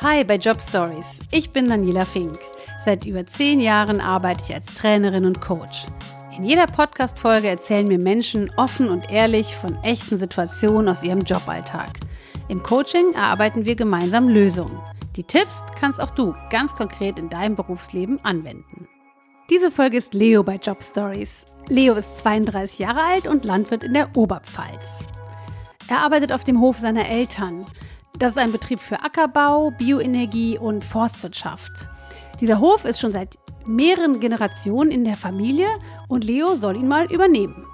Hi bei Job Stories. Ich bin Daniela Fink. Seit über zehn Jahren arbeite ich als Trainerin und Coach. In jeder Podcast-Folge erzählen mir Menschen offen und ehrlich von echten Situationen aus ihrem Joballtag. Im Coaching erarbeiten wir gemeinsam Lösungen. Die Tipps kannst auch du ganz konkret in deinem Berufsleben anwenden. Diese Folge ist Leo bei Job Stories. Leo ist 32 Jahre alt und Landwirt in der Oberpfalz. Er arbeitet auf dem Hof seiner Eltern. Das ist ein Betrieb für Ackerbau, Bioenergie und Forstwirtschaft. Dieser Hof ist schon seit mehreren Generationen in der Familie und Leo soll ihn mal übernehmen.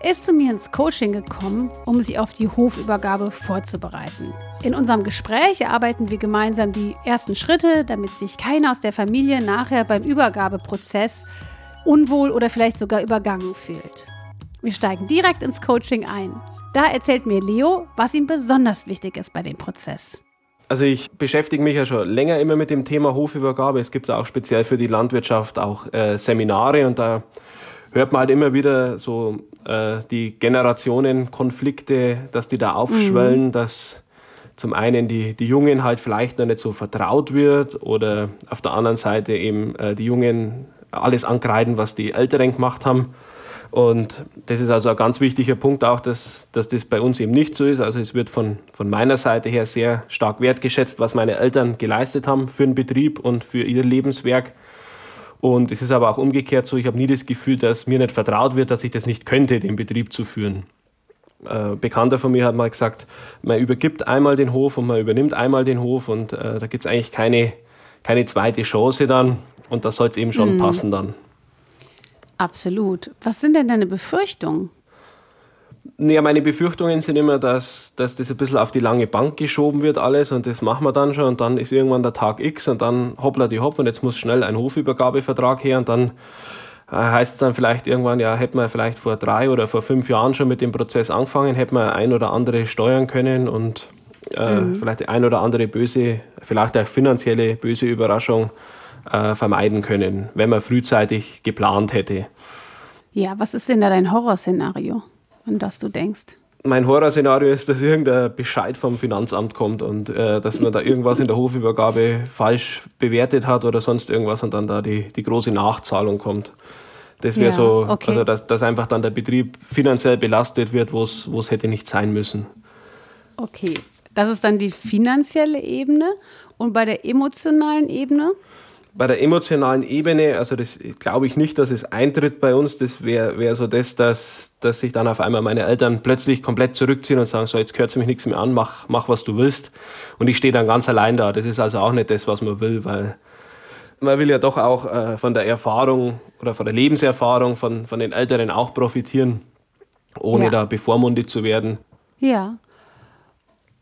Er ist zu mir ins Coaching gekommen, um sich auf die Hofübergabe vorzubereiten. In unserem Gespräch erarbeiten wir gemeinsam die ersten Schritte, damit sich keiner aus der Familie nachher beim Übergabeprozess unwohl oder vielleicht sogar übergangen fühlt. Wir steigen direkt ins Coaching ein. Da erzählt mir Leo, was ihm besonders wichtig ist bei dem Prozess. Also ich beschäftige mich ja schon länger immer mit dem Thema Hofübergabe. Es gibt auch speziell für die Landwirtschaft auch äh, Seminare und da hört man halt immer wieder so äh, die Generationenkonflikte, dass die da aufschwellen, mhm. dass zum einen die, die Jungen halt vielleicht noch nicht so vertraut wird oder auf der anderen Seite eben äh, die Jungen alles ankreiden, was die Älteren gemacht haben. Und das ist also ein ganz wichtiger Punkt auch, dass, dass das bei uns eben nicht so ist. Also es wird von, von meiner Seite her sehr stark wertgeschätzt, was meine Eltern geleistet haben für den Betrieb und für ihr Lebenswerk. Und es ist aber auch umgekehrt so, ich habe nie das Gefühl, dass mir nicht vertraut wird, dass ich das nicht könnte, den Betrieb zu führen. Äh, Bekannter von mir hat mal gesagt, man übergibt einmal den Hof und man übernimmt einmal den Hof und äh, da gibt es eigentlich keine, keine zweite Chance dann und das soll es eben schon mhm. passen dann. Absolut. Was sind denn deine Befürchtungen? Ja, meine Befürchtungen sind immer, dass, dass das ein bisschen auf die lange Bank geschoben wird alles und das machen wir dann schon und dann ist irgendwann der Tag X und dann hoppla die hopp und jetzt muss schnell ein Hofübergabevertrag her und dann äh, heißt es dann vielleicht irgendwann, ja, hätten wir vielleicht vor drei oder vor fünf Jahren schon mit dem Prozess angefangen, hätten wir ein oder andere steuern können und äh, mhm. vielleicht die ein oder andere böse, vielleicht auch finanzielle böse Überraschung äh, vermeiden können, wenn man frühzeitig geplant hätte. Ja, was ist denn da dein Horrorszenario, an das du denkst? Mein Horrorszenario ist, dass irgendein Bescheid vom Finanzamt kommt und äh, dass man da irgendwas in der Hofübergabe falsch bewertet hat oder sonst irgendwas und dann da die, die große Nachzahlung kommt. Das wäre ja, so, okay. also dass, dass einfach dann der Betrieb finanziell belastet wird, wo es hätte nicht sein müssen. Okay, das ist dann die finanzielle Ebene. Und bei der emotionalen Ebene? Bei der emotionalen Ebene, also das glaube ich nicht, dass es eintritt bei uns. Das wäre wär so das, dass, dass sich dann auf einmal meine Eltern plötzlich komplett zurückziehen und sagen, so jetzt gehört mich nichts mehr an, mach, mach was du willst. Und ich stehe dann ganz allein da. Das ist also auch nicht das, was man will, weil man will ja doch auch äh, von der Erfahrung oder von der Lebenserfahrung von, von den Älteren auch profitieren, ohne ja. da bevormundet zu werden. Ja.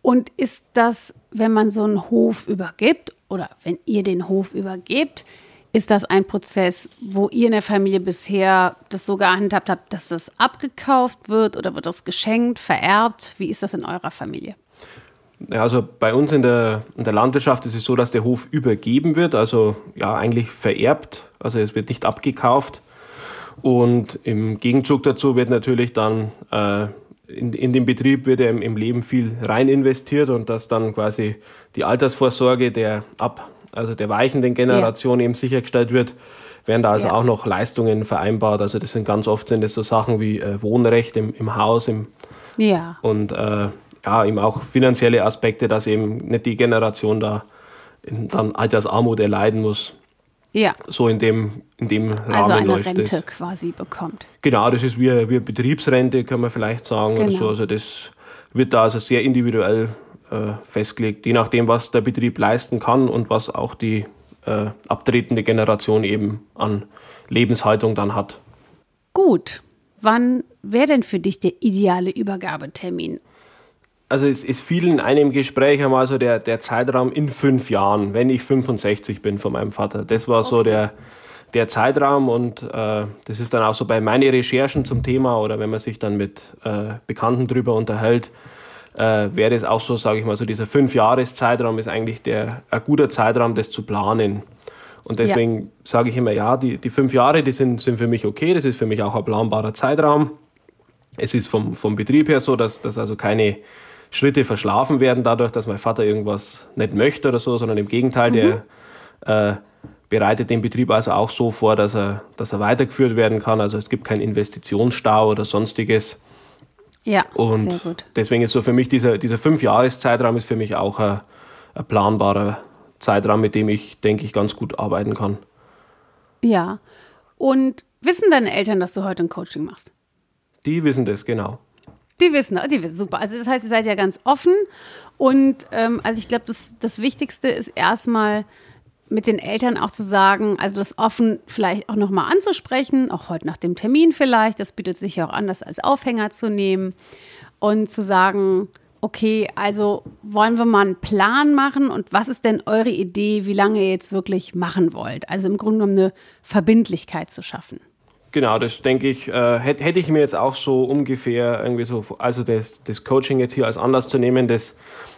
Und ist das, wenn man so einen Hof übergibt oder wenn ihr den Hof übergebt, ist das ein Prozess, wo ihr in der Familie bisher das so gehandhabt habt, dass das abgekauft wird oder wird das geschenkt, vererbt? Wie ist das in eurer Familie? Ja, also bei uns in der, in der Landwirtschaft ist es so, dass der Hof übergeben wird, also ja eigentlich vererbt, also es wird nicht abgekauft. Und im Gegenzug dazu wird natürlich dann äh, in, in den Betrieb wird ja im, im, Leben viel rein investiert und dass dann quasi die Altersvorsorge der ab, also der weichenden Generation ja. eben sichergestellt wird, werden da also ja. auch noch Leistungen vereinbart. Also das sind ganz oft sind das so Sachen wie äh, Wohnrecht im, im Haus im, ja. und äh, ja, eben auch finanzielle Aspekte, dass eben nicht die Generation da in, dann Altersarmut erleiden muss. Ja. So in dem, in dem Rahmen also eine läuft Rente das. quasi bekommt. Genau, das ist wie, wie Betriebsrente, kann man vielleicht sagen. Genau. Oder so. Also das wird da also sehr individuell äh, festgelegt, je nachdem, was der Betrieb leisten kann und was auch die äh, abtretende Generation eben an Lebenshaltung dann hat. Gut. Wann wäre denn für dich der ideale Übergabetermin? Also es, es fiel in einem Gespräch einmal so der, der Zeitraum in fünf Jahren, wenn ich 65 bin von meinem Vater. Das war okay. so der, der Zeitraum und äh, das ist dann auch so bei meinen Recherchen zum Thema oder wenn man sich dann mit äh, Bekannten drüber unterhält, äh, wäre das auch so, sage ich mal, so dieser Fünf-Jahres-Zeitraum ist eigentlich der, ein guter Zeitraum, das zu planen. Und deswegen ja. sage ich immer, ja, die, die fünf Jahre, die sind, sind für mich okay, das ist für mich auch ein planbarer Zeitraum. Es ist vom, vom Betrieb her so, dass, dass also keine Schritte verschlafen werden, dadurch, dass mein Vater irgendwas nicht möchte oder so, sondern im Gegenteil, mhm. der äh, bereitet den Betrieb also auch so vor, dass er, dass er weitergeführt werden kann. Also es gibt keinen Investitionsstau oder sonstiges. Ja, und sehr gut. Deswegen ist so für mich dieser, dieser Fünf-Jahres-Zeitraum ist für mich auch ein, ein planbarer Zeitraum, mit dem ich, denke ich, ganz gut arbeiten kann. Ja. Und wissen deine Eltern, dass du heute ein Coaching machst? Die wissen das, genau. Die wissen, die wissen, super. Also das heißt, ihr seid ja ganz offen. Und ähm, also ich glaube, das, das Wichtigste ist erstmal mit den Eltern auch zu sagen, also das offen vielleicht auch nochmal anzusprechen, auch heute nach dem Termin vielleicht. Das bietet sich ja auch an, das als Aufhänger zu nehmen und zu sagen, okay, also wollen wir mal einen Plan machen und was ist denn eure Idee, wie lange ihr jetzt wirklich machen wollt? Also im Grunde genommen eine Verbindlichkeit zu schaffen. Genau, das denke ich, äh, hätte hätt ich mir jetzt auch so ungefähr irgendwie so, also das, das Coaching jetzt hier als Anlass zu nehmen, das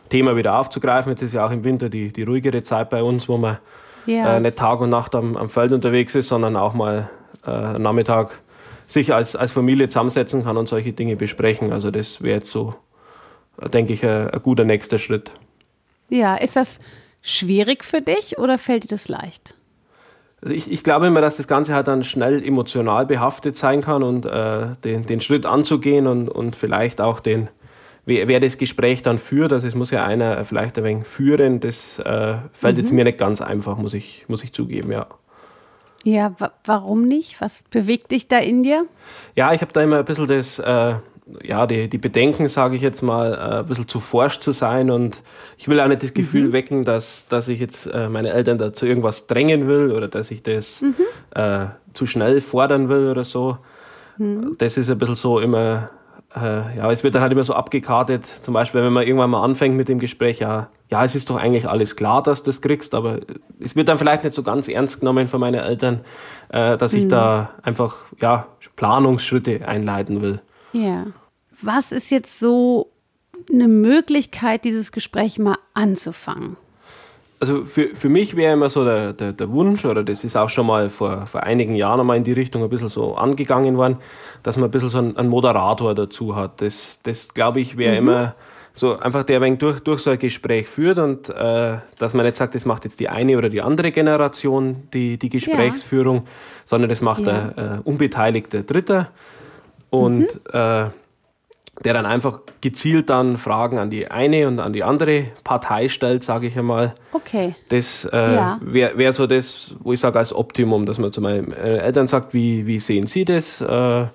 Thema wieder aufzugreifen. Jetzt ist ja auch im Winter die, die ruhigere Zeit bei uns, wo man ja. äh, nicht Tag und Nacht am, am Feld unterwegs ist, sondern auch mal äh, Nachmittag sich als, als Familie zusammensetzen kann und solche Dinge besprechen. Also das wäre jetzt so, denke ich, ein, ein guter nächster Schritt. Ja, ist das schwierig für dich oder fällt dir das leicht? Also ich, ich glaube immer, dass das Ganze halt dann schnell emotional behaftet sein kann und äh, den, den Schritt anzugehen und, und vielleicht auch den, wer, wer das Gespräch dann führt, also es muss ja einer vielleicht ein wenig führen, das äh, fällt mhm. jetzt mir nicht ganz einfach, muss ich, muss ich zugeben, ja. Ja, warum nicht? Was bewegt dich da in dir? Ja, ich habe da immer ein bisschen das, äh, ja, die, die Bedenken, sage ich jetzt mal, äh, ein bisschen zu forsch zu sein und ich will auch nicht das Gefühl mhm. wecken, dass, dass ich jetzt äh, meine Eltern dazu irgendwas drängen will oder dass ich das mhm. äh, zu schnell fordern will oder so. Mhm. Das ist ein bisschen so immer, äh, ja, es wird dann halt immer so abgekartet, zum Beispiel, wenn man irgendwann mal anfängt mit dem Gespräch, ja, ja, es ist doch eigentlich alles klar, dass du das kriegst, aber es wird dann vielleicht nicht so ganz ernst genommen von meinen Eltern, äh, dass ich mhm. da einfach, ja, Planungsschritte einleiten will. Ja. Was ist jetzt so eine Möglichkeit, dieses Gespräch mal anzufangen? Also für, für mich wäre immer so der, der, der, Wunsch, oder das ist auch schon mal vor, vor einigen Jahren einmal in die Richtung ein bisschen so angegangen worden, dass man ein bisschen so einen, einen Moderator dazu hat. Das, das glaube ich, wäre mhm. immer so einfach der ein durch, durch so ein Gespräch führt und äh, dass man nicht sagt, das macht jetzt die eine oder die andere Generation die, die Gesprächsführung, ja. sondern das macht ja. ein äh, unbeteiligter Dritter. Und mhm. äh, der dann einfach gezielt dann Fragen an die eine und an die andere Partei stellt, sage ich einmal. Okay. Das äh, ja. wäre wär so das, wo ich sage, als Optimum, dass man zu meinen äh, Eltern sagt, wie, wie sehen Sie das? Äh,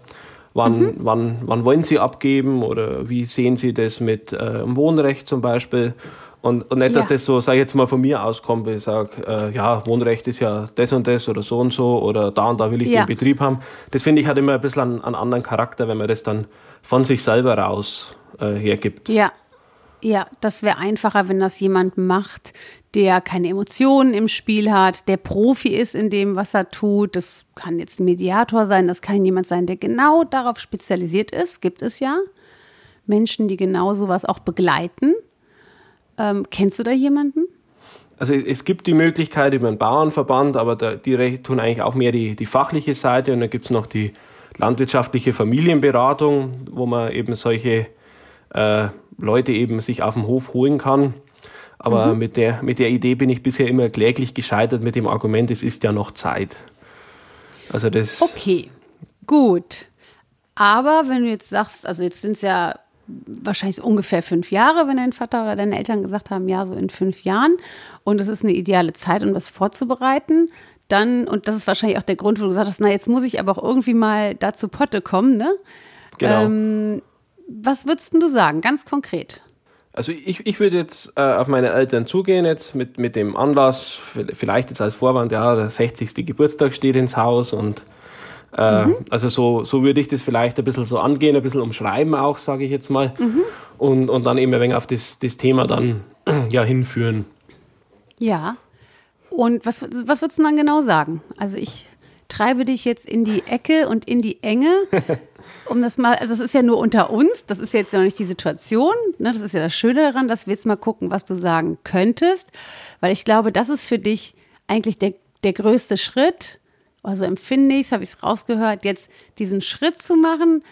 wann, mhm. wann, wann wollen Sie abgeben oder wie sehen Sie das mit äh, Wohnrecht zum Beispiel? Und, und nicht, dass ja. das so, sag ich jetzt mal, von mir auskommt, weil ich sage, äh, ja, Wohnrecht ist ja das und das oder so und so oder da und da will ich ja. den Betrieb haben. Das finde ich hat immer ein bisschen einen, einen, anderen Charakter, wenn man das dann von sich selber raus äh, hergibt. Ja, ja, das wäre einfacher, wenn das jemand macht, der keine Emotionen im Spiel hat, der Profi ist in dem, was er tut. Das kann jetzt ein Mediator sein, das kann jemand sein, der genau darauf spezialisiert ist. Gibt es ja Menschen, die genau sowas auch begleiten. Ähm, kennst du da jemanden? Also es gibt die Möglichkeit über einen Bauernverband, aber da, die tun eigentlich auch mehr die, die fachliche Seite und dann gibt es noch die landwirtschaftliche Familienberatung, wo man eben solche äh, Leute eben sich auf dem Hof holen kann. Aber mhm. mit, der, mit der Idee bin ich bisher immer kläglich gescheitert mit dem Argument, es ist ja noch Zeit. Also das. Okay, gut. Aber wenn du jetzt sagst, also jetzt sind es ja wahrscheinlich ungefähr fünf Jahre, wenn dein Vater oder deine Eltern gesagt haben, ja, so in fünf Jahren. Und es ist eine ideale Zeit, um das vorzubereiten. Dann, und das ist wahrscheinlich auch der Grund, wo du gesagt hast, na, jetzt muss ich aber auch irgendwie mal dazu Potte kommen, ne? Genau. Ähm, was würdest du sagen, ganz konkret? Also ich, ich würde jetzt äh, auf meine Eltern zugehen, jetzt mit, mit dem Anlass, vielleicht jetzt als Vorwand, ja, der 60. Geburtstag steht ins Haus und äh, mhm. Also so, so würde ich das vielleicht ein bisschen so angehen, ein bisschen umschreiben auch, sage ich jetzt mal. Mhm. Und, und dann eben ein wenig auf das, das Thema dann ja, hinführen. Ja. Und was, was würdest du dann genau sagen? Also ich treibe dich jetzt in die Ecke und in die Enge. Um das mal, also das ist ja nur unter uns, das ist jetzt ja noch nicht die Situation. Ne? Das ist ja das Schöne daran, dass wir jetzt mal gucken, was du sagen könntest. Weil ich glaube, das ist für dich eigentlich der, der größte Schritt, also empfinde ich es, habe ich es rausgehört, jetzt diesen Schritt zu machen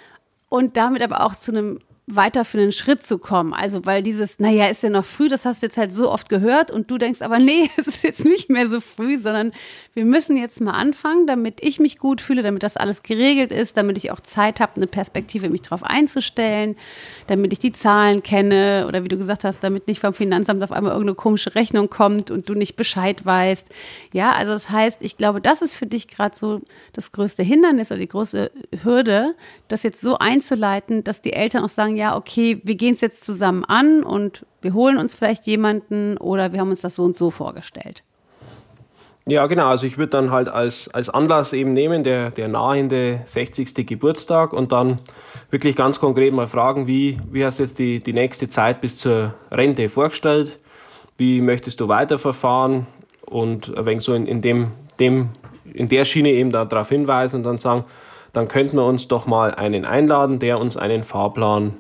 und damit aber auch zu einem weiter für einen Schritt zu kommen. Also, weil dieses, naja, ist ja noch früh, das hast du jetzt halt so oft gehört und du denkst aber, nee, es ist jetzt nicht mehr so früh, sondern wir müssen jetzt mal anfangen, damit ich mich gut fühle, damit das alles geregelt ist, damit ich auch Zeit habe, eine Perspektive mich darauf einzustellen, damit ich die Zahlen kenne oder wie du gesagt hast, damit nicht vom Finanzamt auf einmal irgendeine komische Rechnung kommt und du nicht Bescheid weißt. Ja, also das heißt, ich glaube, das ist für dich gerade so das größte Hindernis oder die große Hürde, das jetzt so einzuleiten, dass die Eltern auch sagen, ja, okay, wir gehen es jetzt zusammen an und wir holen uns vielleicht jemanden oder wir haben uns das so und so vorgestellt. Ja, genau. Also ich würde dann halt als, als Anlass eben nehmen, der, der nahende 60. Geburtstag und dann wirklich ganz konkret mal fragen, wie, wie hast du jetzt die, die nächste Zeit bis zur Rente vorgestellt? Wie möchtest du weiterverfahren? Und ein wenig so in, in, dem, dem, in der Schiene eben darauf hinweisen und dann sagen, dann könnten wir uns doch mal einen einladen, der uns einen Fahrplan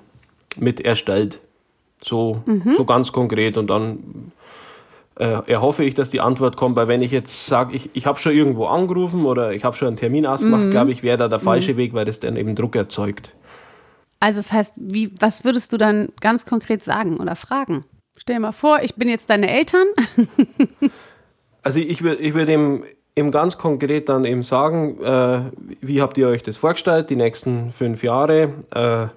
mit erstellt. So, mhm. so ganz konkret. Und dann äh, erhoffe ich, dass die Antwort kommt, weil wenn ich jetzt sage, ich, ich habe schon irgendwo angerufen oder ich habe schon einen Termin ausgemacht, mhm. glaube ich, wäre da der falsche mhm. Weg, weil das dann eben Druck erzeugt. Also das heißt, wie, was würdest du dann ganz konkret sagen oder fragen? Stell dir mal vor, ich bin jetzt deine Eltern. also ich würde ich würd ihm eben ganz konkret dann eben sagen, äh, wie habt ihr euch das vorgestellt, die nächsten fünf Jahre? Äh,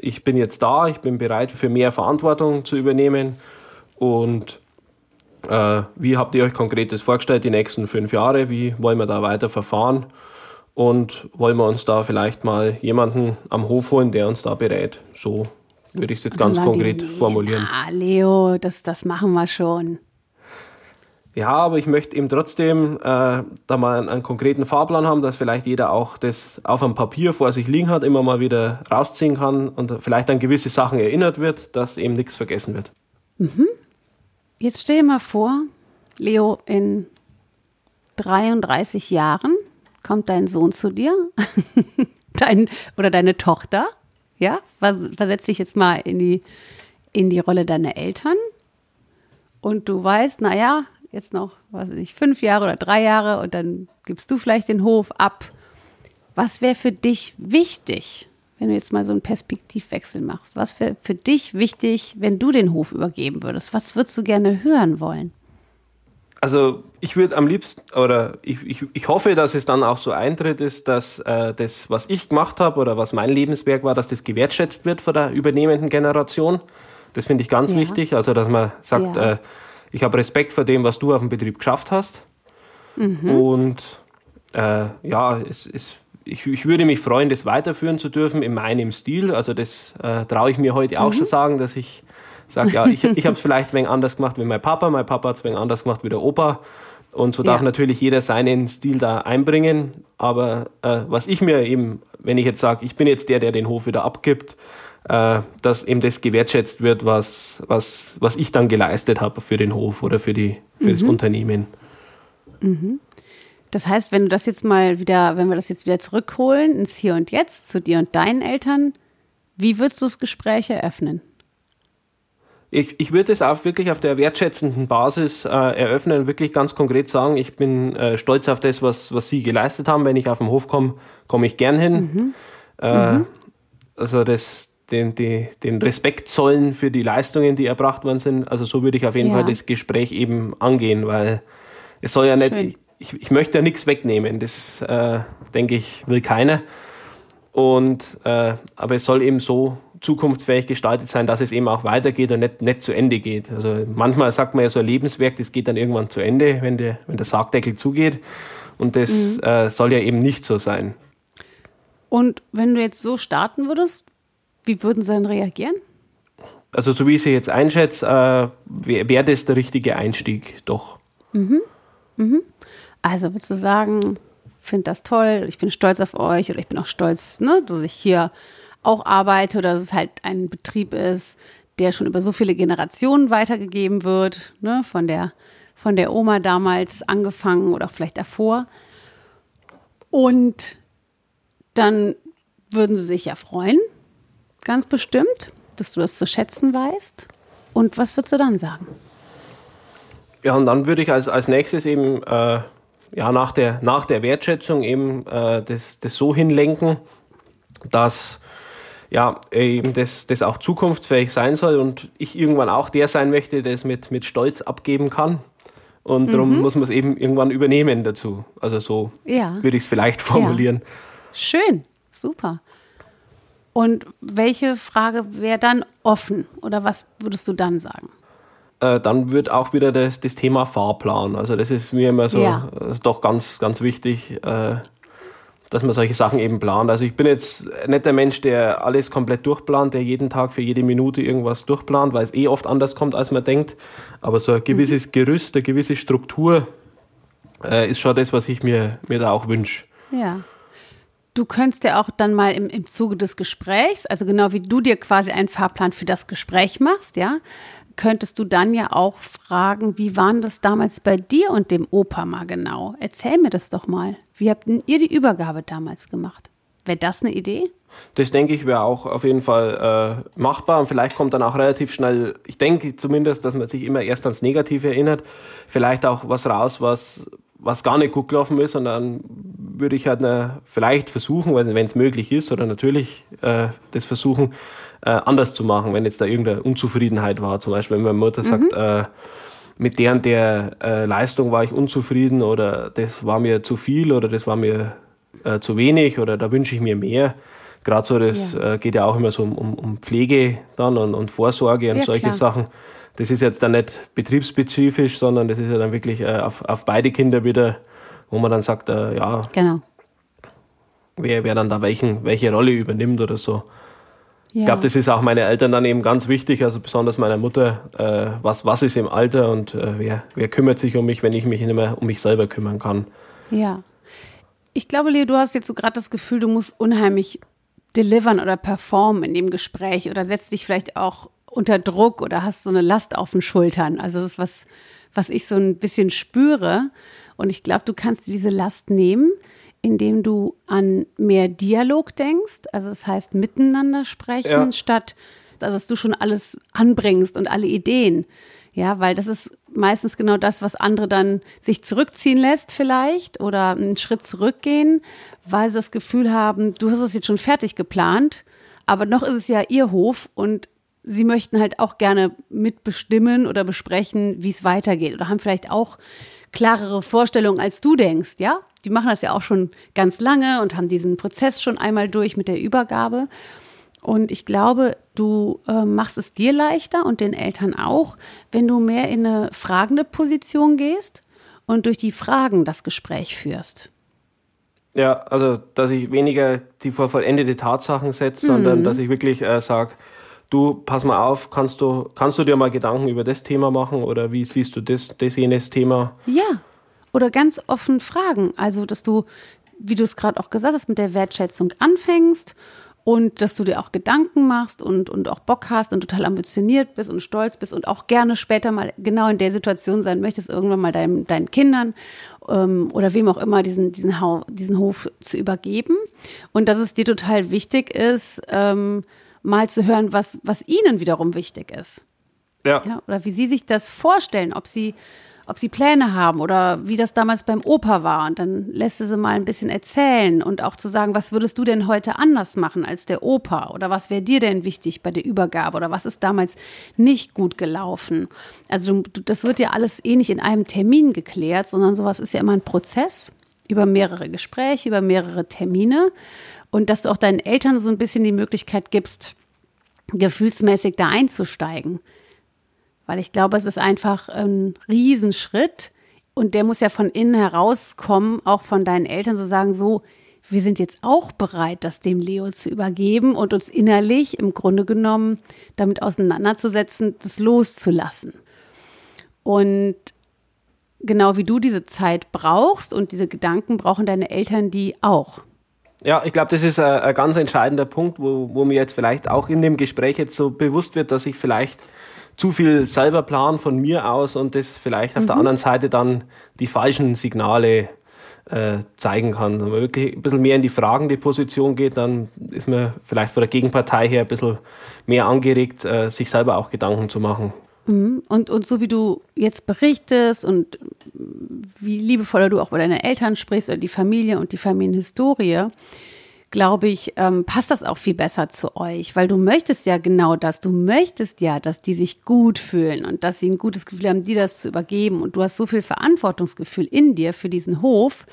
ich bin jetzt da, ich bin bereit für mehr Verantwortung zu übernehmen und äh, wie habt ihr euch konkret das vorgestellt, die nächsten fünf Jahre? Wie wollen wir da weiter verfahren? Und wollen wir uns da vielleicht mal jemanden am Hof holen, der uns da berät? So würde ich es jetzt ganz konkret formulieren. Ah, Leo, das, das machen wir schon. Ja, aber ich möchte eben trotzdem äh, da mal einen, einen, konkreten Fahrplan haben, dass vielleicht jeder auch das auf einem Papier vor sich liegen hat, immer mal wieder rausziehen kann und vielleicht an gewisse Sachen erinnert wird, dass eben nichts vergessen wird. Mhm. Jetzt stell dir mal vor, Leo, in 33 Jahren kommt dein Sohn zu dir, dein, oder deine Tochter, ja, versetz dich jetzt mal in die, in die Rolle deiner Eltern und du weißt, naja, jetzt noch, was weiß ich, fünf Jahre oder drei Jahre und dann gibst du vielleicht den Hof ab. Was wäre für dich wichtig, wenn du jetzt mal so einen Perspektivwechsel machst? Was wäre für dich wichtig, wenn du den Hof übergeben würdest? Was würdest du gerne hören wollen? Also ich würde am liebsten, oder ich, ich, ich hoffe, dass es dann auch so eintritt ist, dass äh, das, was ich gemacht habe oder was mein Lebenswerk war, dass das gewertschätzt wird von der übernehmenden Generation. Das finde ich ganz ja. wichtig. Also dass man sagt, ja. äh, ich habe Respekt vor dem, was du auf dem Betrieb geschafft hast. Mhm. Und äh, ja, es, es, ich, ich würde mich freuen, das weiterführen zu dürfen in meinem Stil. Also das äh, traue ich mir heute auch mhm. schon sagen, dass ich sage, ja, ich, ich habe es vielleicht ein wenig anders gemacht wie mein Papa, mein Papa hat es ein wenig anders gemacht wie der Opa. Und so darf ja. natürlich jeder seinen Stil da einbringen. Aber äh, was ich mir eben, wenn ich jetzt sage, ich bin jetzt der, der den Hof wieder abgibt, äh, dass eben das gewertschätzt wird, was, was, was ich dann geleistet habe für den Hof oder für, die, für mhm. das Unternehmen. Mhm. Das heißt, wenn du das jetzt mal wieder, wenn wir das jetzt wieder zurückholen ins Hier und Jetzt zu dir und deinen Eltern, wie würdest du das Gespräch eröffnen? Ich, ich würde es auch wirklich auf der wertschätzenden Basis äh, eröffnen, wirklich ganz konkret sagen, ich bin äh, stolz auf das, was, was Sie geleistet haben. Wenn ich auf den Hof komme, komme ich gern hin. Mhm. Äh, mhm. Also das, den, die, den Respekt zollen für die Leistungen, die erbracht worden sind. Also so würde ich auf jeden ja. Fall das Gespräch eben angehen, weil es soll ja nicht, ich, ich möchte ja nichts wegnehmen, das äh, denke ich, will keiner. Und, äh, aber es soll eben so zukunftsfähig gestaltet sein, dass es eben auch weitergeht und nicht, nicht zu Ende geht. Also manchmal sagt man ja so ein Lebenswerk, das geht dann irgendwann zu Ende, wenn der, wenn der Sargdeckel zugeht. Und das mhm. äh, soll ja eben nicht so sein. Und wenn du jetzt so starten würdest, wie würden Sie dann reagieren? Also so wie ich Sie jetzt einschätze, äh, wäre wär das der richtige Einstieg, doch. Mhm. Mhm. Also würdest du sagen, finde das toll, ich bin stolz auf euch oder ich bin auch stolz, ne, dass ich hier auch arbeite oder dass es halt ein Betrieb ist, der schon über so viele Generationen weitergegeben wird, ne, von der, von der Oma damals angefangen oder auch vielleicht davor. Und dann würden sie sich ja freuen, ganz bestimmt, dass du das zu schätzen weißt. Und was würdest du dann sagen? Ja, und dann würde ich als, als nächstes eben äh, ja, nach, der, nach der Wertschätzung eben äh, das, das so hinlenken, dass ja, eben das, das auch zukunftsfähig sein soll und ich irgendwann auch der sein möchte, der es mit, mit Stolz abgeben kann. Und mhm. darum muss man es eben irgendwann übernehmen dazu. Also so ja. würde ich es vielleicht formulieren. Ja. Schön, super. Und welche Frage wäre dann offen oder was würdest du dann sagen? Äh, dann wird auch wieder das, das, Thema Fahrplan. Also das ist mir immer so ja. doch ganz, ganz wichtig. Äh, dass man solche Sachen eben plant. Also ich bin jetzt nicht der Mensch, der alles komplett durchplant, der jeden Tag für jede Minute irgendwas durchplant, weil es eh oft anders kommt, als man denkt. Aber so ein gewisses mhm. Gerüst, eine gewisse Struktur äh, ist schon das, was ich mir, mir da auch wünsche. Ja. Du könntest ja auch dann mal im, im Zuge des Gesprächs, also genau wie du dir quasi einen Fahrplan für das Gespräch machst, ja, könntest du dann ja auch fragen, wie waren das damals bei dir und dem Opa mal genau? Erzähl mir das doch mal. Wie habt ihr die Übergabe damals gemacht? Wäre das eine Idee? Das denke ich wäre auch auf jeden Fall äh, machbar und vielleicht kommt dann auch relativ schnell, ich denke zumindest, dass man sich immer erst ans Negative erinnert, vielleicht auch was raus, was, was gar nicht gut gelaufen ist und dann würde ich halt eine, vielleicht versuchen, wenn es möglich ist oder natürlich äh, das versuchen, äh, anders zu machen, wenn jetzt da irgendeine Unzufriedenheit war. Zum Beispiel, wenn meine Mutter mhm. sagt, äh, mit der und der äh, Leistung war ich unzufrieden oder das war mir zu viel oder das war mir äh, zu wenig oder da wünsche ich mir mehr. Gerade so, das ja. Äh, geht ja auch immer so um, um, um Pflege dann und, und Vorsorge und ja, solche klar. Sachen. Das ist jetzt dann nicht betriebsspezifisch, sondern das ist ja dann wirklich äh, auf, auf beide Kinder wieder, wo man dann sagt, ja, genau. wer, wer dann da welchen, welche Rolle übernimmt oder so. Ja. Ich glaube, das ist auch meine Eltern dann eben ganz wichtig, also besonders meiner Mutter, äh, was, was ist im Alter und äh, wer, wer kümmert sich um mich, wenn ich mich nicht mehr um mich selber kümmern kann. Ja. Ich glaube, Leo, du hast jetzt so gerade das Gefühl, du musst unheimlich delivern oder performen in dem Gespräch oder setzt dich vielleicht auch unter Druck oder hast so eine Last auf den Schultern. Also das ist was, was ich so ein bisschen spüre. Und ich glaube, du kannst diese Last nehmen indem du an mehr Dialog denkst, also das heißt miteinander sprechen, ja. statt also dass du schon alles anbringst und alle Ideen. Ja, weil das ist meistens genau das, was andere dann sich zurückziehen lässt vielleicht oder einen Schritt zurückgehen, weil sie das Gefühl haben, du hast es jetzt schon fertig geplant, aber noch ist es ja ihr Hof und sie möchten halt auch gerne mitbestimmen oder besprechen, wie es weitergeht oder haben vielleicht auch klarere Vorstellungen, als du denkst, ja? Die machen das ja auch schon ganz lange und haben diesen Prozess schon einmal durch mit der Übergabe. Und ich glaube, du äh, machst es dir leichter und den Eltern auch, wenn du mehr in eine fragende Position gehst und durch die Fragen das Gespräch führst. Ja, also dass ich weniger die vor vollendete Tatsachen setze, mhm. sondern dass ich wirklich äh, sage, du, pass mal auf, kannst du, kannst du dir mal Gedanken über das Thema machen oder wie siehst du das, das jenes Thema? Ja, oder ganz offen fragen. Also, dass du, wie du es gerade auch gesagt hast, mit der Wertschätzung anfängst und dass du dir auch Gedanken machst und, und auch Bock hast und total ambitioniert bist und stolz bist und auch gerne später mal genau in der Situation sein möchtest, irgendwann mal dein, deinen Kindern ähm, oder wem auch immer diesen, diesen, diesen Hof zu übergeben. Und dass es dir total wichtig ist, ähm, mal zu hören, was, was ihnen wiederum wichtig ist. Ja. ja. Oder wie sie sich das vorstellen, ob sie ob sie Pläne haben oder wie das damals beim Opa war. Und dann lässt du sie mal ein bisschen erzählen und auch zu sagen, was würdest du denn heute anders machen als der Opa? Oder was wäre dir denn wichtig bei der Übergabe? Oder was ist damals nicht gut gelaufen? Also das wird ja alles eh nicht in einem Termin geklärt, sondern sowas ist ja immer ein Prozess über mehrere Gespräche, über mehrere Termine. Und dass du auch deinen Eltern so ein bisschen die Möglichkeit gibst, gefühlsmäßig da einzusteigen. Weil ich glaube, es ist einfach ein Riesenschritt und der muss ja von innen herauskommen, auch von deinen Eltern zu sagen, so, wir sind jetzt auch bereit, das dem Leo zu übergeben und uns innerlich im Grunde genommen damit auseinanderzusetzen, das loszulassen. Und genau wie du diese Zeit brauchst und diese Gedanken brauchen deine Eltern die auch. Ja, ich glaube, das ist ein, ein, ganz entscheidender Punkt, wo, wo mir jetzt vielleicht auch in dem Gespräch jetzt so bewusst wird, dass ich vielleicht zu viel selber plan von mir aus und das vielleicht auf mhm. der anderen Seite dann die falschen Signale äh, zeigen kann. Wenn man wirklich ein bisschen mehr in die fragende Position geht, dann ist man vielleicht von der Gegenpartei her ein bisschen mehr angeregt, äh, sich selber auch Gedanken zu machen. Mhm. Und, und so wie du jetzt berichtest und wie liebevoller du auch bei deinen Eltern sprichst oder die Familie und die Familienhistorie, glaube ich, ähm, passt das auch viel besser zu euch, weil du möchtest ja genau das. Du möchtest ja, dass die sich gut fühlen und dass sie ein gutes Gefühl haben, dir das zu übergeben. Und du hast so viel Verantwortungsgefühl in dir für diesen Hof,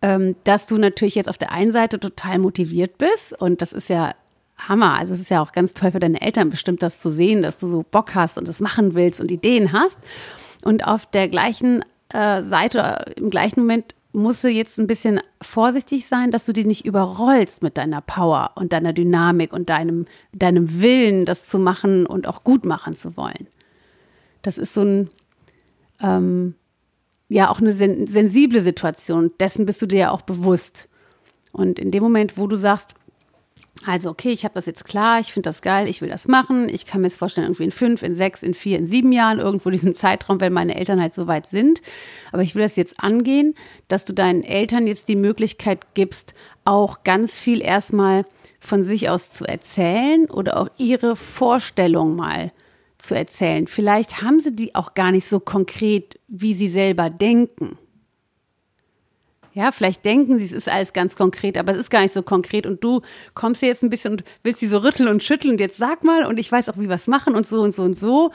ähm, dass du natürlich jetzt auf der einen Seite total motiviert bist. Und das ist ja Hammer. Also es ist ja auch ganz toll für deine Eltern bestimmt, das zu sehen, dass du so Bock hast und das machen willst und Ideen hast. Und auf der gleichen äh, Seite, im gleichen Moment musst du jetzt ein bisschen vorsichtig sein, dass du die nicht überrollst mit deiner Power und deiner Dynamik und deinem, deinem Willen, das zu machen und auch gut machen zu wollen. Das ist so ein, ähm, ja, auch eine sen sensible Situation. Dessen bist du dir ja auch bewusst. Und in dem Moment, wo du sagst, also, okay, ich habe das jetzt klar, ich finde das geil, ich will das machen. Ich kann mir es vorstellen, irgendwie in fünf, in sechs, in vier, in sieben Jahren, irgendwo in diesem Zeitraum, wenn meine Eltern halt so weit sind. Aber ich will das jetzt angehen, dass du deinen Eltern jetzt die Möglichkeit gibst, auch ganz viel erstmal von sich aus zu erzählen oder auch ihre Vorstellung mal zu erzählen. Vielleicht haben sie die auch gar nicht so konkret, wie sie selber denken. Ja, vielleicht denken sie, es ist alles ganz konkret, aber es ist gar nicht so konkret. Und du kommst jetzt ein bisschen und willst sie so rütteln und schütteln und jetzt sag mal und ich weiß auch, wie wir es machen und so und so und so.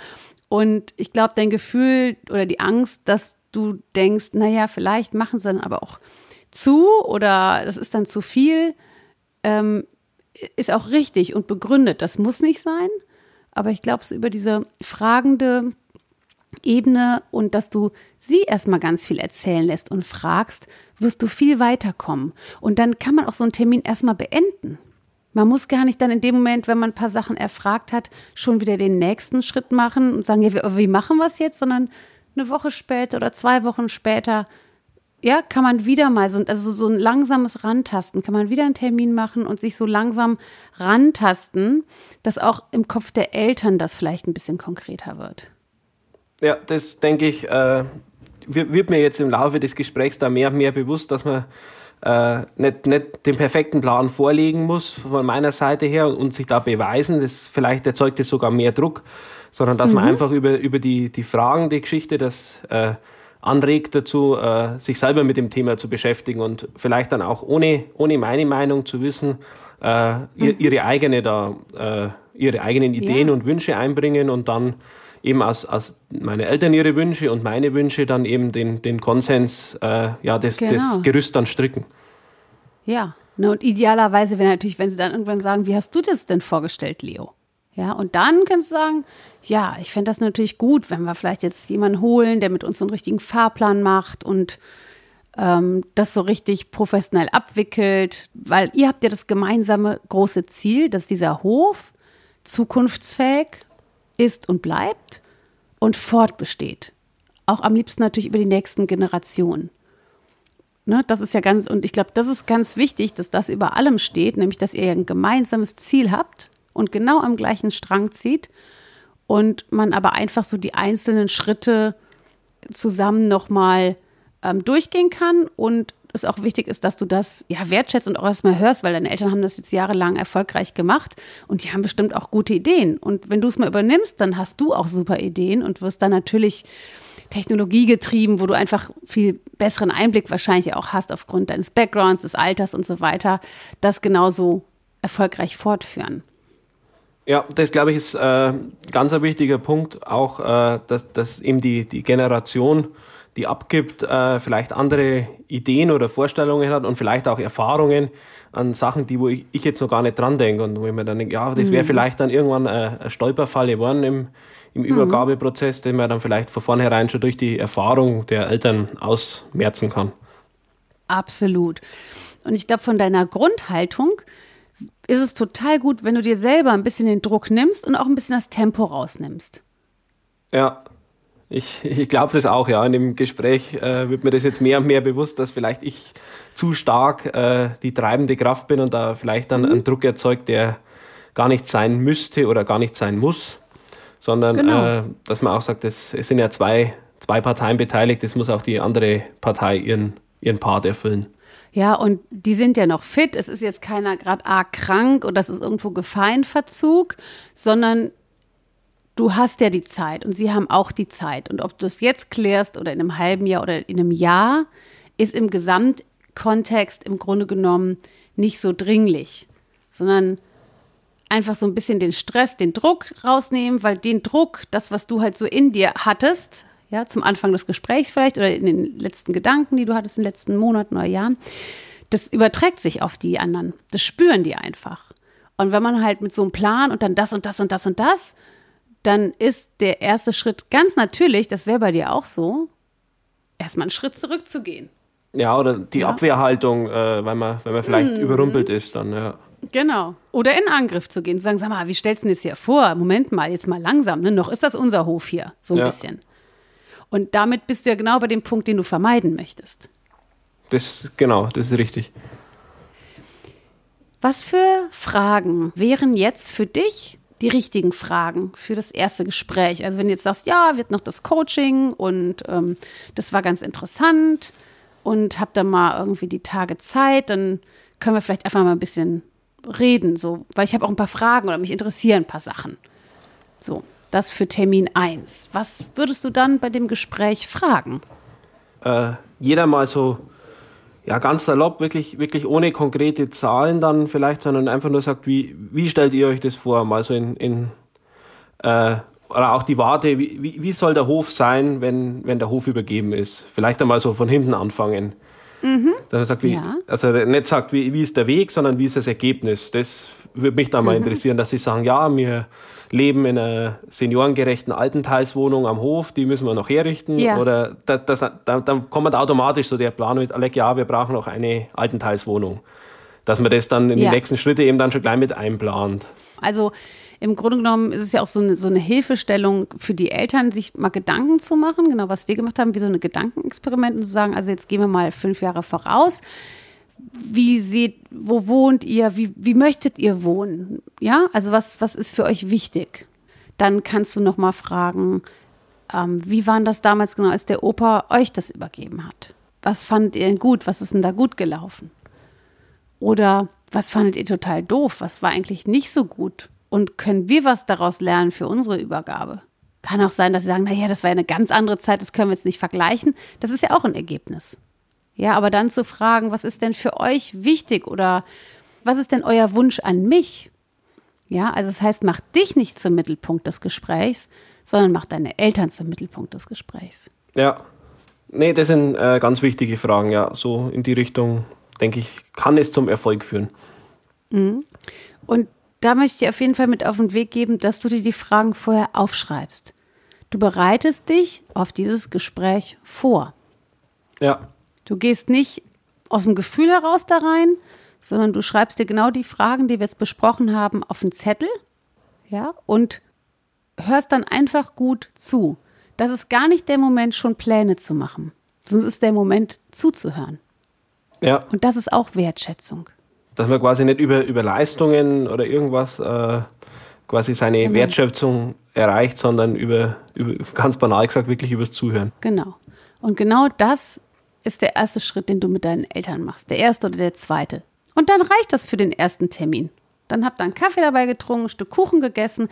Und ich glaube, dein Gefühl oder die Angst, dass du denkst, naja, vielleicht machen sie dann aber auch zu oder das ist dann zu viel, ähm, ist auch richtig und begründet. Das muss nicht sein. Aber ich glaube, so über diese fragende Ebene und dass du sie erstmal ganz viel erzählen lässt und fragst, wirst du viel weiterkommen. Und dann kann man auch so einen Termin erstmal beenden. Man muss gar nicht dann in dem Moment, wenn man ein paar Sachen erfragt hat, schon wieder den nächsten Schritt machen und sagen, ja, wie, wie machen wir es jetzt, sondern eine Woche später oder zwei Wochen später, ja, kann man wieder mal so, also so ein langsames Rantasten, kann man wieder einen Termin machen und sich so langsam rantasten, dass auch im Kopf der Eltern das vielleicht ein bisschen konkreter wird. Ja, das denke ich, äh, wird mir jetzt im Laufe des Gesprächs da mehr und mehr bewusst, dass man äh, nicht, nicht den perfekten Plan vorlegen muss von meiner Seite her und sich da beweisen. Das vielleicht erzeugt es sogar mehr Druck, sondern dass mhm. man einfach über, über die, die Fragen, die Geschichte, das äh, anregt dazu, äh, sich selber mit dem Thema zu beschäftigen und vielleicht dann auch ohne, ohne meine Meinung zu wissen, äh, mhm. ihre eigene da, äh, ihre eigenen Ideen ja. und Wünsche einbringen und dann eben aus, aus meine Eltern ihre Wünsche und meine Wünsche dann eben den, den Konsens, äh, ja, das, genau. das Gerüst dann stricken. Ja, ne, und idealerweise wäre natürlich, wenn sie dann irgendwann sagen, wie hast du das denn vorgestellt, Leo? Ja, und dann kannst du sagen, ja, ich fände das natürlich gut, wenn wir vielleicht jetzt jemanden holen, der mit uns einen richtigen Fahrplan macht und ähm, das so richtig professionell abwickelt, weil ihr habt ja das gemeinsame große Ziel, dass dieser Hof zukunftsfähig ist und bleibt und fortbesteht. Auch am liebsten natürlich über die nächsten Generationen. Ne, das ist ja ganz, und ich glaube, das ist ganz wichtig, dass das über allem steht, nämlich, dass ihr ein gemeinsames Ziel habt und genau am gleichen Strang zieht und man aber einfach so die einzelnen Schritte zusammen nochmal ähm, durchgehen kann und es auch wichtig ist, dass du das ja wertschätzt und auch erstmal hörst, weil deine Eltern haben das jetzt jahrelang erfolgreich gemacht und die haben bestimmt auch gute Ideen. Und wenn du es mal übernimmst, dann hast du auch super Ideen und wirst dann natürlich technologiegetrieben, wo du einfach viel besseren Einblick wahrscheinlich auch hast aufgrund deines Backgrounds, des Alters und so weiter, das genauso erfolgreich fortführen. Ja, das glaube ich ist äh, ganz ein wichtiger Punkt, auch äh, dass, dass eben die, die Generation die abgibt, äh, vielleicht andere Ideen oder Vorstellungen hat und vielleicht auch Erfahrungen an Sachen, die wo ich, ich jetzt noch gar nicht dran denke und wo ich mir dann denke, ja, das wäre mhm. vielleicht dann irgendwann äh, ein Stolperfall geworden im, im mhm. Übergabeprozess, den man dann vielleicht von vornherein schon durch die Erfahrung der Eltern ausmerzen kann. Absolut. Und ich glaube, von deiner Grundhaltung ist es total gut, wenn du dir selber ein bisschen den Druck nimmst und auch ein bisschen das Tempo rausnimmst. Ja, ich, ich glaube das auch, ja. In dem Gespräch äh, wird mir das jetzt mehr und mehr bewusst, dass vielleicht ich zu stark äh, die treibende Kraft bin und da vielleicht dann mhm. einen Druck erzeugt, der gar nicht sein müsste oder gar nicht sein muss, sondern genau. äh, dass man auch sagt, es, es sind ja zwei, zwei Parteien beteiligt, es muss auch die andere Partei ihren, ihren Part erfüllen. Ja, und die sind ja noch fit. Es ist jetzt keiner gerade arg krank und das ist irgendwo Gefallenverzug, sondern du hast ja die Zeit und sie haben auch die Zeit. Und ob du es jetzt klärst oder in einem halben Jahr oder in einem Jahr, ist im Gesamtkontext im Grunde genommen nicht so dringlich, sondern einfach so ein bisschen den Stress, den Druck rausnehmen, weil den Druck, das, was du halt so in dir hattest, ja, zum Anfang des Gesprächs vielleicht oder in den letzten Gedanken, die du hattest in den letzten Monaten oder Jahren, das überträgt sich auf die anderen. Das spüren die einfach. Und wenn man halt mit so einem Plan und dann das und das und das und das, dann ist der erste Schritt ganz natürlich, das wäre bei dir auch so, erstmal einen Schritt zurückzugehen. Ja, oder die ja. Abwehrhaltung, äh, wenn, man, wenn man vielleicht mhm. überrumpelt ist, dann, ja. Genau. Oder in Angriff zu gehen, zu sagen, sag mal, wie stellst du das hier vor? Moment mal, jetzt mal langsam, ne? noch ist das unser Hof hier, so ein ja. bisschen. Und damit bist du ja genau bei dem Punkt, den du vermeiden möchtest. Das, genau, das ist richtig. Was für Fragen wären jetzt für dich die richtigen Fragen für das erste Gespräch? Also wenn du jetzt sagst, ja, wird noch das Coaching und ähm, das war ganz interessant und hab da mal irgendwie die Tage Zeit, dann können wir vielleicht einfach mal ein bisschen reden, so, weil ich habe auch ein paar Fragen oder mich interessieren ein paar Sachen. So, das für Termin 1. Was würdest du dann bei dem Gespräch fragen? Äh, jeder mal so, ja, ganz salopp, wirklich, wirklich ohne konkrete Zahlen dann vielleicht, sondern einfach nur sagt, wie, wie stellt ihr euch das vor? Mal so in, in äh, oder auch die Warte, wie, wie soll der Hof sein, wenn, wenn der Hof übergeben ist? Vielleicht einmal so von hinten anfangen. Mhm. Dass er sagt, wie, ja. also nicht sagt, wie, wie ist der Weg, sondern wie ist das Ergebnis. Das würde mich dann mal mhm. interessieren, dass sie sagen, ja, wir leben in einer seniorengerechten Altenteilswohnung am Hof, die müssen wir noch herrichten. Ja. Oder das, das, dann, dann kommt automatisch so der Plan mit, Alec, ja, wir brauchen noch eine Altenteilswohnung. Dass man das dann in ja. die nächsten Schritte eben dann schon gleich mit einplant. Also im Grunde genommen ist es ja auch so eine, so eine Hilfestellung für die Eltern, sich mal Gedanken zu machen, genau was wir gemacht haben, wie so eine Gedankenexperiment und zu sagen, also jetzt gehen wir mal fünf Jahre voraus. Wie seht, wo wohnt ihr? Wie, wie möchtet ihr wohnen? Ja, also was, was ist für euch wichtig? Dann kannst du noch mal fragen, ähm, wie war das damals genau, als der Opa euch das übergeben hat? Was fandet ihr denn gut? Was ist denn da gut gelaufen? Oder was fandet ihr total doof? Was war eigentlich nicht so gut? Und können wir was daraus lernen für unsere Übergabe? Kann auch sein, dass sie sagen, naja, das war eine ganz andere Zeit, das können wir jetzt nicht vergleichen. Das ist ja auch ein Ergebnis. Ja, aber dann zu fragen, was ist denn für euch wichtig oder was ist denn euer Wunsch an mich? Ja, also das heißt, mach dich nicht zum Mittelpunkt des Gesprächs, sondern mach deine Eltern zum Mittelpunkt des Gesprächs. Ja, nee, das sind äh, ganz wichtige Fragen, ja. So in die Richtung, denke ich, kann es zum Erfolg führen. Mhm. Und da möchte ich dir auf jeden Fall mit auf den Weg geben, dass du dir die Fragen vorher aufschreibst. Du bereitest dich auf dieses Gespräch vor. Ja. Du gehst nicht aus dem Gefühl heraus da rein, sondern du schreibst dir genau die Fragen, die wir jetzt besprochen haben, auf einen Zettel, ja, und hörst dann einfach gut zu. Das ist gar nicht der Moment, schon Pläne zu machen, es ist der Moment, zuzuhören. Ja. Und das ist auch Wertschätzung dass man quasi nicht über, über Leistungen oder irgendwas äh, quasi seine genau. Wertschöpfung erreicht, sondern über, über, ganz banal gesagt, wirklich übers Zuhören. Genau. Und genau das ist der erste Schritt, den du mit deinen Eltern machst. Der erste oder der zweite. Und dann reicht das für den ersten Termin. Dann habt ihr einen Kaffee dabei getrunken, ein Stück Kuchen gegessen.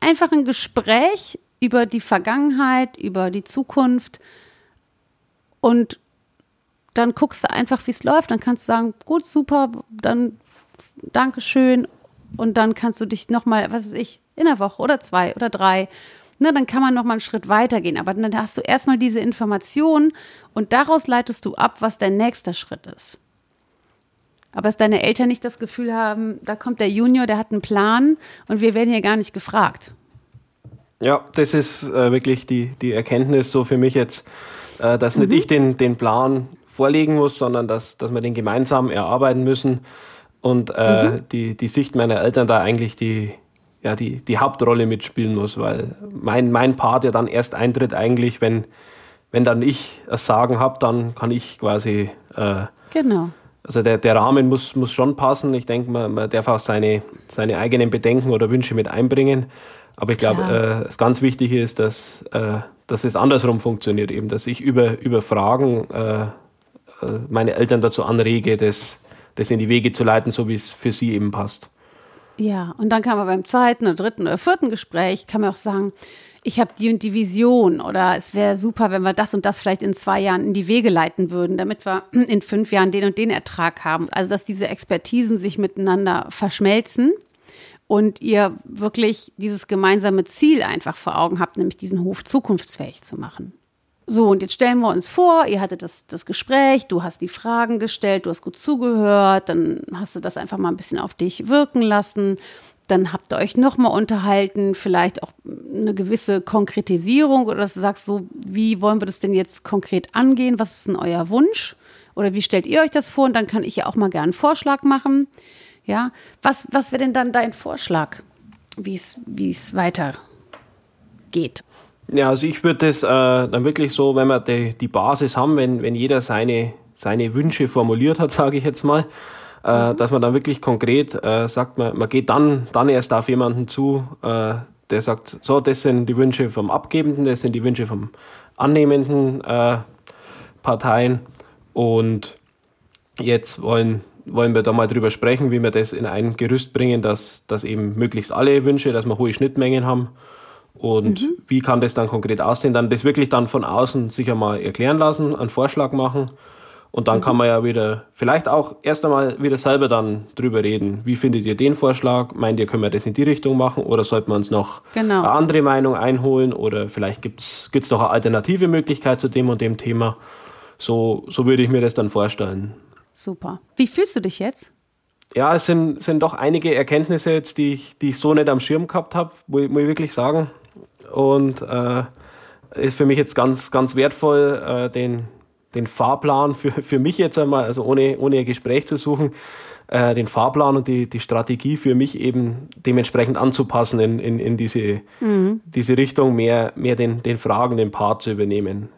Einfach ein Gespräch über die Vergangenheit, über die Zukunft. Und dann guckst du einfach, wie es läuft. Dann kannst du sagen, gut, super, dann Dankeschön. Und dann kannst du dich nochmal, was weiß ich, in einer Woche oder zwei oder drei, ne, dann kann man nochmal einen Schritt weitergehen. Aber dann hast du erstmal diese Information und daraus leitest du ab, was dein nächster Schritt ist. Aber dass deine Eltern nicht das Gefühl haben, da kommt der Junior, der hat einen Plan und wir werden hier gar nicht gefragt. Ja, das ist äh, wirklich die, die Erkenntnis so für mich jetzt, äh, dass mhm. nicht ich den, den Plan vorlegen muss, sondern dass, dass wir den gemeinsam erarbeiten müssen und äh, mhm. die, die Sicht meiner Eltern da eigentlich die, ja, die, die Hauptrolle mitspielen muss, weil mein, mein Part ja dann erst eintritt eigentlich, wenn, wenn dann ich das Sagen habe, dann kann ich quasi. Äh, genau. Also der, der Rahmen muss, muss schon passen. Ich denke, man, man darf auch seine, seine eigenen Bedenken oder Wünsche mit einbringen. Aber ich glaube, äh, das ganz Wichtige ist, dass, äh, dass es andersrum funktioniert, eben, dass ich über, über Fragen äh, meine Eltern dazu anrege, das, das in die Wege zu leiten, so wie es für sie eben passt. Ja, und dann kann man beim zweiten oder dritten oder vierten Gespräch, kann man auch sagen, ich habe die und die Vision oder es wäre super, wenn wir das und das vielleicht in zwei Jahren in die Wege leiten würden, damit wir in fünf Jahren den und den Ertrag haben. Also dass diese Expertisen sich miteinander verschmelzen und ihr wirklich dieses gemeinsame Ziel einfach vor Augen habt, nämlich diesen Hof zukunftsfähig zu machen. So, und jetzt stellen wir uns vor, ihr hattet das, das Gespräch, du hast die Fragen gestellt, du hast gut zugehört, dann hast du das einfach mal ein bisschen auf dich wirken lassen dann habt ihr euch nochmal unterhalten, vielleicht auch eine gewisse Konkretisierung oder dass du sagst, so, wie wollen wir das denn jetzt konkret angehen? Was ist denn euer Wunsch? Oder wie stellt ihr euch das vor? Und dann kann ich ja auch mal gerne einen Vorschlag machen. Ja, was, was wäre denn dann dein Vorschlag, wie es weitergeht? Ja, also ich würde das äh, dann wirklich so, wenn wir die, die Basis haben, wenn, wenn jeder seine, seine Wünsche formuliert hat, sage ich jetzt mal, äh, mhm. dass man dann wirklich konkret äh, sagt, man, man geht dann, dann erst auf jemanden zu, äh, der sagt, so, das sind die Wünsche vom Abgebenden, das sind die Wünsche vom annehmenden äh, Parteien und jetzt wollen, wollen wir da mal drüber sprechen, wie wir das in ein Gerüst bringen, dass, dass eben möglichst alle Wünsche, dass wir hohe Schnittmengen haben und mhm. wie kann das dann konkret aussehen, dann das wirklich dann von außen sich einmal erklären lassen, einen Vorschlag machen und dann mhm. kann man ja wieder, vielleicht auch erst einmal wieder selber dann drüber reden. Wie findet ihr den Vorschlag? Meint ihr, können wir das in die Richtung machen? Oder sollten wir uns noch genau. eine andere Meinung einholen? Oder vielleicht gibt es noch eine alternative Möglichkeit zu dem und dem Thema? So, so würde ich mir das dann vorstellen. Super. Wie fühlst du dich jetzt? Ja, es sind, sind doch einige Erkenntnisse jetzt, die ich, die ich so nicht am Schirm gehabt habe, muss ich wirklich sagen. Und äh, ist für mich jetzt ganz, ganz wertvoll, äh, den, den Fahrplan für, für mich jetzt einmal, also ohne, ohne ein Gespräch zu suchen, äh, den Fahrplan und die, die Strategie für mich eben dementsprechend anzupassen in, in, in diese, mhm. diese Richtung, mehr, mehr den, den Fragen, den Part zu übernehmen.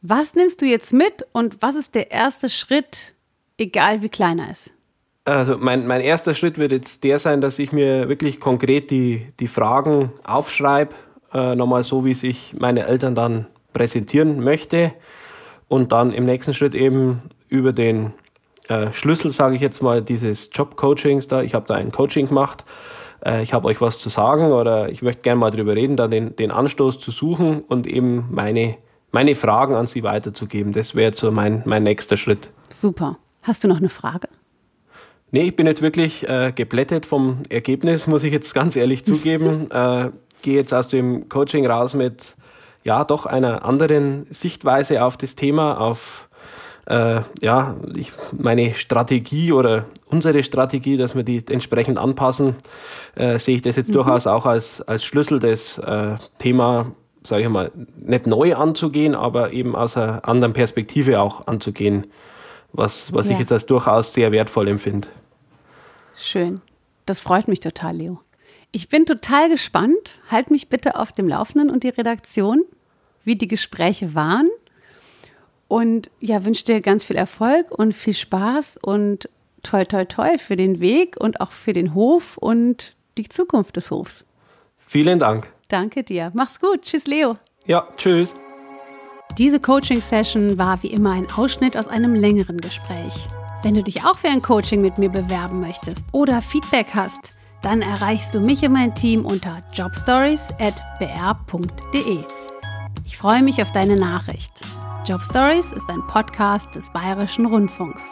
Was nimmst du jetzt mit und was ist der erste Schritt, egal wie klein er ist? Also mein, mein erster Schritt wird jetzt der sein, dass ich mir wirklich konkret die, die Fragen aufschreibe, äh, nochmal so, wie sich meine Eltern dann präsentieren möchte und dann im nächsten Schritt eben über den äh, Schlüssel, sage ich jetzt mal, dieses Job-Coachings da. Ich habe da ein Coaching gemacht. Äh, ich habe euch was zu sagen oder ich möchte gerne mal drüber reden, da den, den Anstoß zu suchen und eben meine, meine Fragen an sie weiterzugeben. Das wäre so mein, mein nächster Schritt. Super. Hast du noch eine Frage? Nee, ich bin jetzt wirklich äh, geblättet vom Ergebnis, muss ich jetzt ganz ehrlich zugeben. äh, Gehe jetzt aus dem Coaching raus mit ja doch einer anderen Sichtweise auf das Thema, auf äh, ja, ich, meine Strategie oder unsere Strategie, dass wir die entsprechend anpassen, äh, sehe ich das jetzt mhm. durchaus auch als, als Schlüssel, das äh, Thema, sage ich mal, nicht neu anzugehen, aber eben aus einer anderen Perspektive auch anzugehen, was, was ja. ich jetzt als durchaus sehr wertvoll empfinde. Schön. Das freut mich total, Leo. Ich bin total gespannt. Halt mich bitte auf dem Laufenden und die Redaktion wie die Gespräche waren. Und ja, wünsche dir ganz viel Erfolg und viel Spaß und toll, toll, toll für den Weg und auch für den Hof und die Zukunft des Hofs. Vielen Dank. Danke dir. Mach's gut. Tschüss, Leo. Ja, tschüss. Diese Coaching-Session war wie immer ein Ausschnitt aus einem längeren Gespräch. Wenn du dich auch für ein Coaching mit mir bewerben möchtest oder Feedback hast, dann erreichst du mich und mein Team unter jobstories.br.de. Ich freue mich auf deine Nachricht. Job Stories ist ein Podcast des Bayerischen Rundfunks.